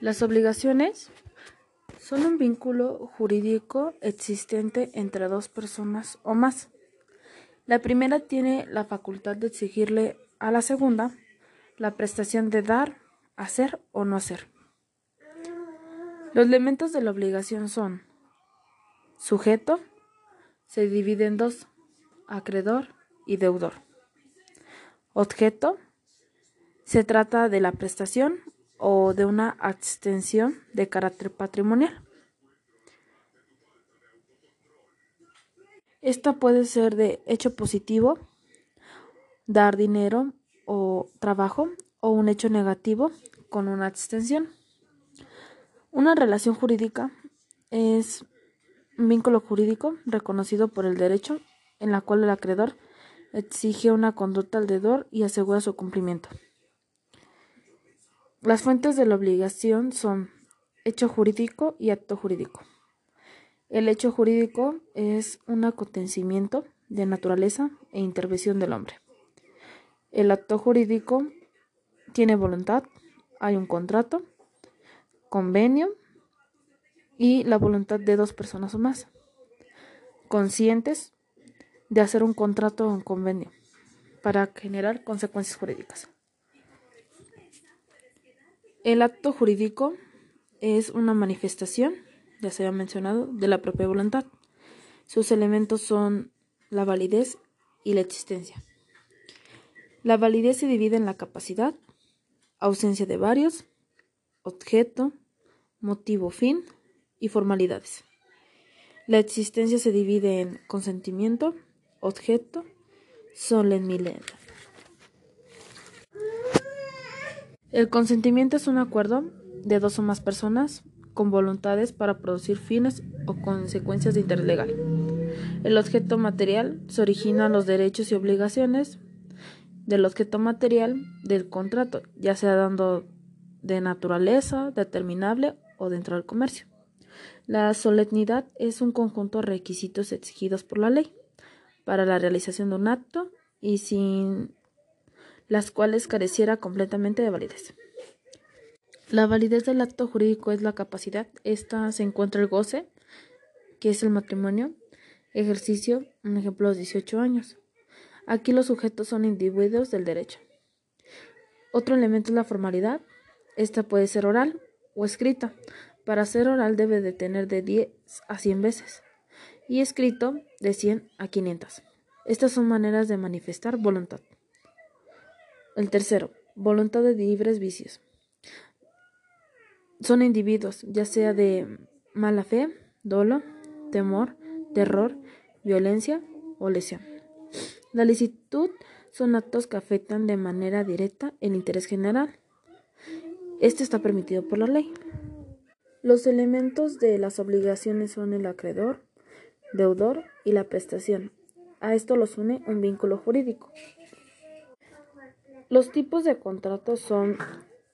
Las obligaciones son un vínculo jurídico existente entre dos personas o más. La primera tiene la facultad de exigirle a la segunda la prestación de dar, hacer o no hacer. Los elementos de la obligación son sujeto, se divide en dos, acreedor y deudor. Objeto, se trata de la prestación o de una extensión de carácter patrimonial. Esta puede ser de hecho positivo, dar dinero o trabajo, o un hecho negativo con una extensión. Una relación jurídica es un vínculo jurídico reconocido por el derecho en la cual el acreedor exige una conducta al deudor y asegura su cumplimiento. Las fuentes de la obligación son hecho jurídico y acto jurídico. El hecho jurídico es un acontecimiento de naturaleza e intervención del hombre. El acto jurídico tiene voluntad, hay un contrato, convenio y la voluntad de dos personas o más, conscientes de hacer un contrato o un convenio para generar consecuencias jurídicas. El acto jurídico es una manifestación, ya se ha mencionado, de la propia voluntad. Sus elementos son la validez y la existencia. La validez se divide en la capacidad, ausencia de varios, objeto, motivo fin y formalidades. La existencia se divide en consentimiento, objeto, solemnidad. El consentimiento es un acuerdo de dos o más personas con voluntades para producir fines o consecuencias de interés legal. El objeto material se origina en los derechos y obligaciones del objeto material del contrato, ya sea dando de naturaleza, determinable o dentro del comercio. La solemnidad es un conjunto de requisitos exigidos por la ley para la realización de un acto y sin las cuales careciera completamente de validez. La validez del acto jurídico es la capacidad. Esta se encuentra el goce, que es el matrimonio, ejercicio, un ejemplo, los 18 años. Aquí los sujetos son individuos del derecho. Otro elemento es la formalidad. Esta puede ser oral o escrita. Para ser oral debe de tener de 10 a 100 veces y escrito de 100 a 500. Estas son maneras de manifestar voluntad. El tercero, voluntad de libres vicios. Son individuos, ya sea de mala fe, dolo, temor, terror, violencia o lesión. La licitud son actos que afectan de manera directa el interés general. Este está permitido por la ley. Los elementos de las obligaciones son el acreedor, deudor y la prestación. A esto los une un vínculo jurídico. Los tipos de contratos son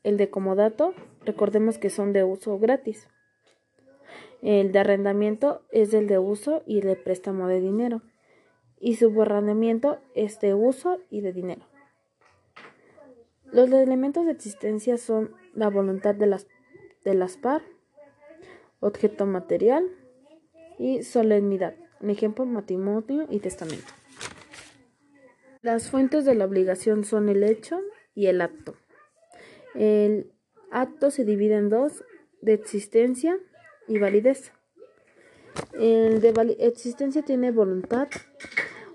el de comodato, recordemos que son de uso gratis. El de arrendamiento es el de uso y de préstamo de dinero y su borramiento es de uso y de dinero. Los elementos de existencia son la voluntad de las, de las par, objeto material y solemnidad. Un ejemplo, matrimonio y testamento. Las fuentes de la obligación son el hecho y el acto. El acto se divide en dos, de existencia y validez. El de existencia tiene voluntad,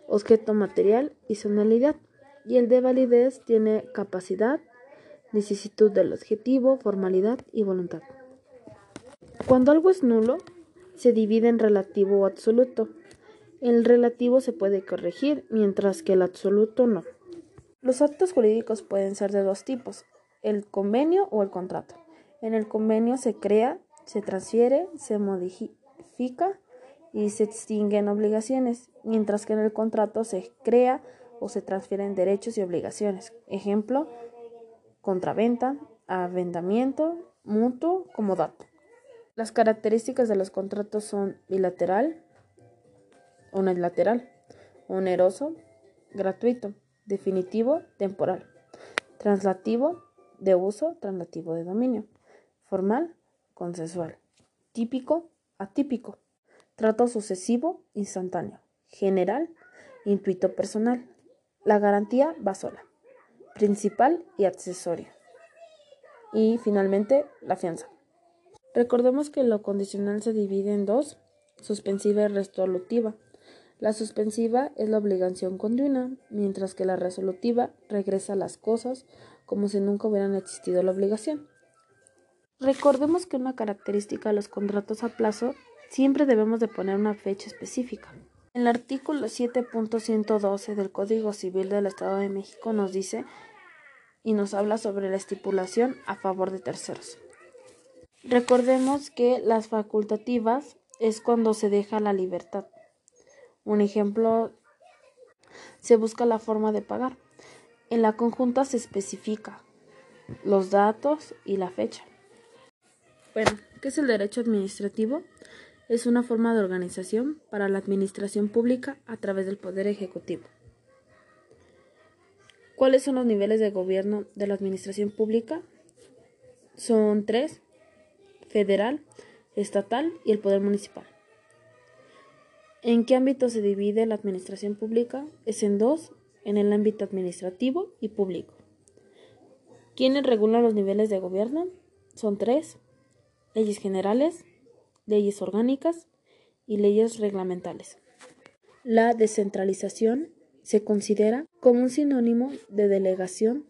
objeto material y sonalidad, y el de validez tiene capacidad, necesitud del objetivo, formalidad y voluntad. Cuando algo es nulo, se divide en relativo o absoluto. El relativo se puede corregir, mientras que el absoluto no. Los actos jurídicos pueden ser de dos tipos, el convenio o el contrato. En el convenio se crea, se transfiere, se modifica y se extinguen obligaciones, mientras que en el contrato se crea o se transfieren derechos y obligaciones. Ejemplo, contraventa, arrendamiento, mutuo, comodato. Las características de los contratos son bilateral, unilateral, oneroso, gratuito, definitivo, temporal, translativo, de uso, translativo de dominio, formal, consensual, típico, atípico, trato sucesivo, instantáneo, general, intuito personal. La garantía va sola, principal y accesorio. Y finalmente, la fianza. Recordemos que lo condicional se divide en dos, suspensiva y resolutiva. La suspensiva es la obligación continua, mientras que la resolutiva regresa las cosas como si nunca hubieran existido la obligación. Recordemos que una característica de los contratos a plazo siempre debemos de poner una fecha específica. El artículo 7.112 del Código Civil del Estado de México nos dice y nos habla sobre la estipulación a favor de terceros. Recordemos que las facultativas es cuando se deja la libertad. Un ejemplo, se busca la forma de pagar. En la conjunta se especifica los datos y la fecha. Bueno, ¿qué es el derecho administrativo? Es una forma de organización para la administración pública a través del Poder Ejecutivo. ¿Cuáles son los niveles de gobierno de la administración pública? Son tres, federal, estatal y el poder municipal. ¿En qué ámbito se divide la administración pública? Es en dos, en el ámbito administrativo y público. ¿Quiénes regulan los niveles de gobierno? Son tres, leyes generales, leyes orgánicas y leyes reglamentales. La descentralización se considera como un sinónimo de delegación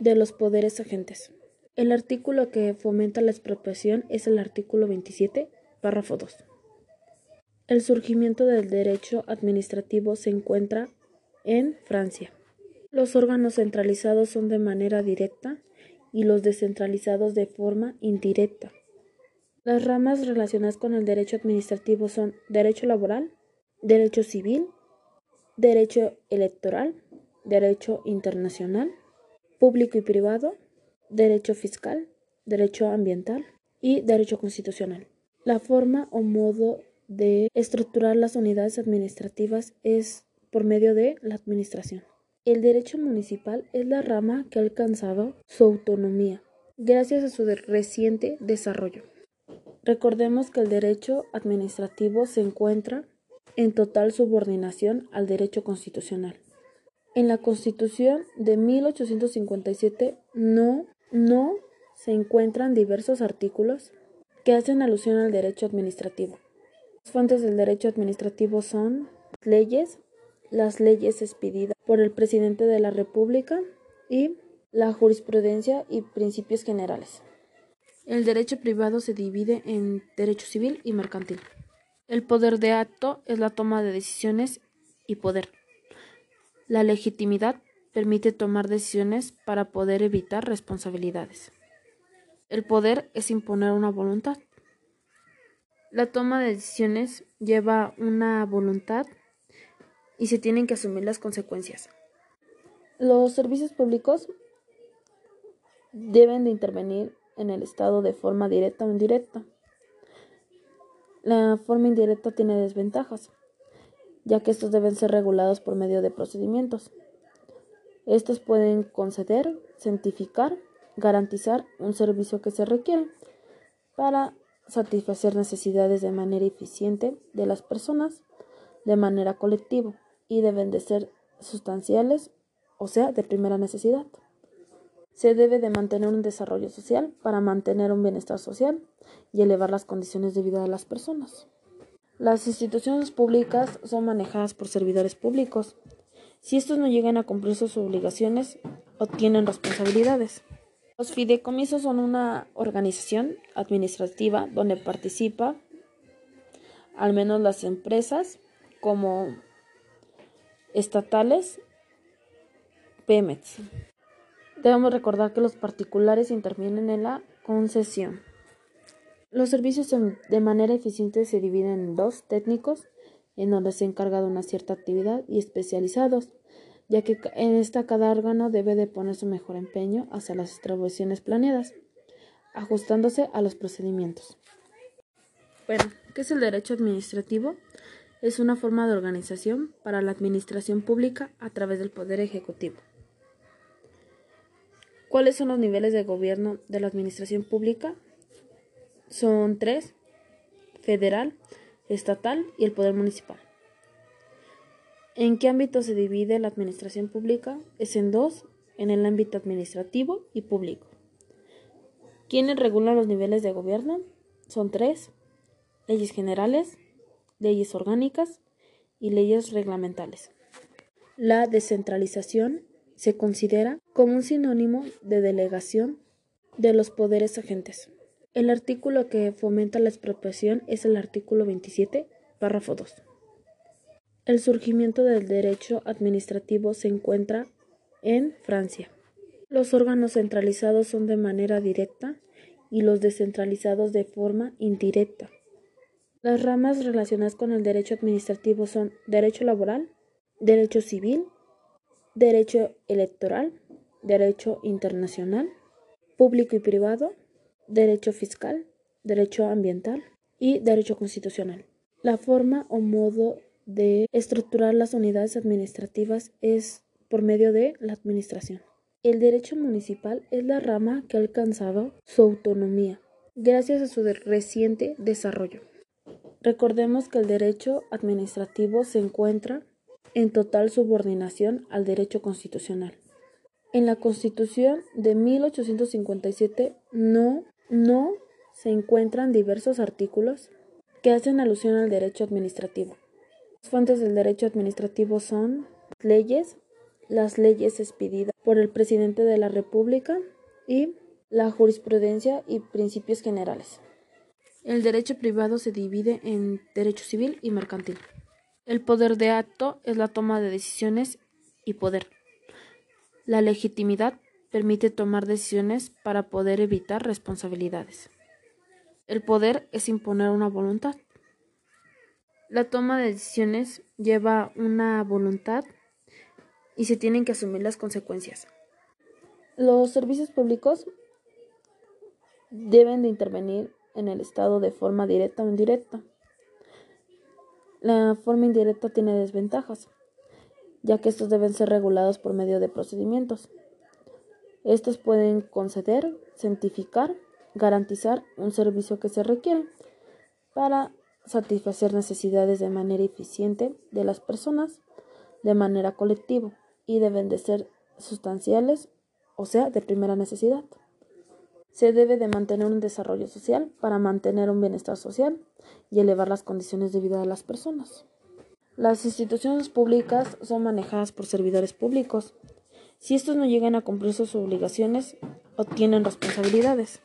de los poderes agentes. El artículo que fomenta la expropiación es el artículo 27, párrafo 2. El surgimiento del derecho administrativo se encuentra en Francia. Los órganos centralizados son de manera directa y los descentralizados de forma indirecta. Las ramas relacionadas con el derecho administrativo son derecho laboral, derecho civil, derecho electoral, derecho internacional, público y privado, derecho fiscal, derecho ambiental y derecho constitucional. La forma o modo de estructurar las unidades administrativas es por medio de la administración. El derecho municipal es la rama que ha alcanzado su autonomía gracias a su reciente desarrollo. Recordemos que el derecho administrativo se encuentra en total subordinación al derecho constitucional. En la Constitución de 1857 no, no se encuentran diversos artículos que hacen alusión al derecho administrativo. Las fuentes del derecho administrativo son leyes, las leyes expedidas por el presidente de la República y la jurisprudencia y principios generales. El derecho privado se divide en derecho civil y mercantil. El poder de acto es la toma de decisiones y poder. La legitimidad permite tomar decisiones para poder evitar responsabilidades. El poder es imponer una voluntad. La toma de decisiones lleva una voluntad y se tienen que asumir las consecuencias. Los servicios públicos deben de intervenir en el Estado de forma directa o indirecta. La forma indirecta tiene desventajas, ya que estos deben ser regulados por medio de procedimientos. Estos pueden conceder, cientificar, garantizar un servicio que se requiere para satisfacer necesidades de manera eficiente de las personas de manera colectiva y deben de ser sustanciales, o sea, de primera necesidad. Se debe de mantener un desarrollo social para mantener un bienestar social y elevar las condiciones de vida de las personas. Las instituciones públicas son manejadas por servidores públicos. Si estos no llegan a cumplir sus obligaciones, obtienen responsabilidades. Los fideicomisos son una organización administrativa donde participa al menos las empresas como estatales, Pemex. Debemos recordar que los particulares intervienen en la concesión. Los servicios de manera eficiente se dividen en dos técnicos, en donde se encarga de una cierta actividad, y especializados, ya que en esta cada órgano debe de poner su mejor empeño hacia las atribuciones planeadas, ajustándose a los procedimientos. Bueno, ¿qué es el derecho administrativo? Es una forma de organización para la administración pública a través del Poder Ejecutivo. ¿Cuáles son los niveles de gobierno de la administración pública? son tres, federal, estatal y el poder municipal. ¿En qué ámbito se divide la administración pública? Es en dos, en el ámbito administrativo y público. ¿Quiénes regulan los niveles de gobierno? Son tres, leyes generales, leyes orgánicas y leyes reglamentales. La descentralización se considera como un sinónimo de delegación de los poderes agentes. El artículo que fomenta la expropiación es el artículo 27, párrafo 2. El surgimiento del derecho administrativo se encuentra en Francia. Los órganos centralizados son de manera directa y los descentralizados de forma indirecta. Las ramas relacionadas con el derecho administrativo son derecho laboral, derecho civil, derecho electoral, derecho internacional, público y privado, derecho fiscal, derecho ambiental y derecho constitucional. La forma o modo de estructurar las unidades administrativas es por medio de la administración. El derecho municipal es la rama que ha alcanzado su autonomía gracias a su reciente desarrollo. Recordemos que el derecho administrativo se encuentra en total subordinación al derecho constitucional. En la Constitución de 1857 no, no se encuentran diversos artículos que hacen alusión al derecho administrativo. Las fuentes del derecho administrativo son leyes, las leyes expedidas por el presidente de la República y la jurisprudencia y principios generales. El derecho privado se divide en derecho civil y mercantil. El poder de acto es la toma de decisiones y poder. La legitimidad permite tomar decisiones para poder evitar responsabilidades. El poder es imponer una voluntad. La toma de decisiones lleva una voluntad y se tienen que asumir las consecuencias. Los servicios públicos deben de intervenir en el Estado de forma directa o indirecta. La forma indirecta tiene desventajas, ya que estos deben ser regulados por medio de procedimientos. Estos pueden conceder, cientificar, garantizar un servicio que se requiere para satisfacer necesidades de manera eficiente de las personas de manera colectiva y deben de ser sustanciales, o sea, de primera necesidad. Se debe de mantener un desarrollo social para mantener un bienestar social y elevar las condiciones de vida de las personas. Las instituciones públicas son manejadas por servidores públicos. Si estos no llegan a cumplir sus obligaciones, obtienen responsabilidades.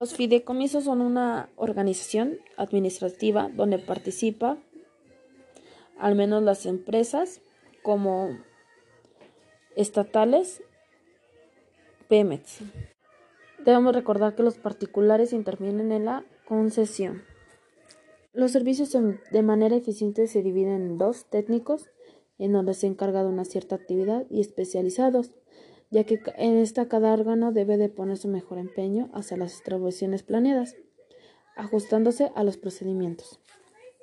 Los fideicomisos son una organización administrativa donde participa al menos las empresas como estatales, Pemex. Debemos recordar que los particulares intervienen en la concesión. Los servicios de manera eficiente se dividen en dos, técnicos, en donde se encarga de una cierta actividad, y especializados, ya que en esta cada órgano debe de poner su mejor empeño hacia las distribuciones planeadas, ajustándose a los procedimientos.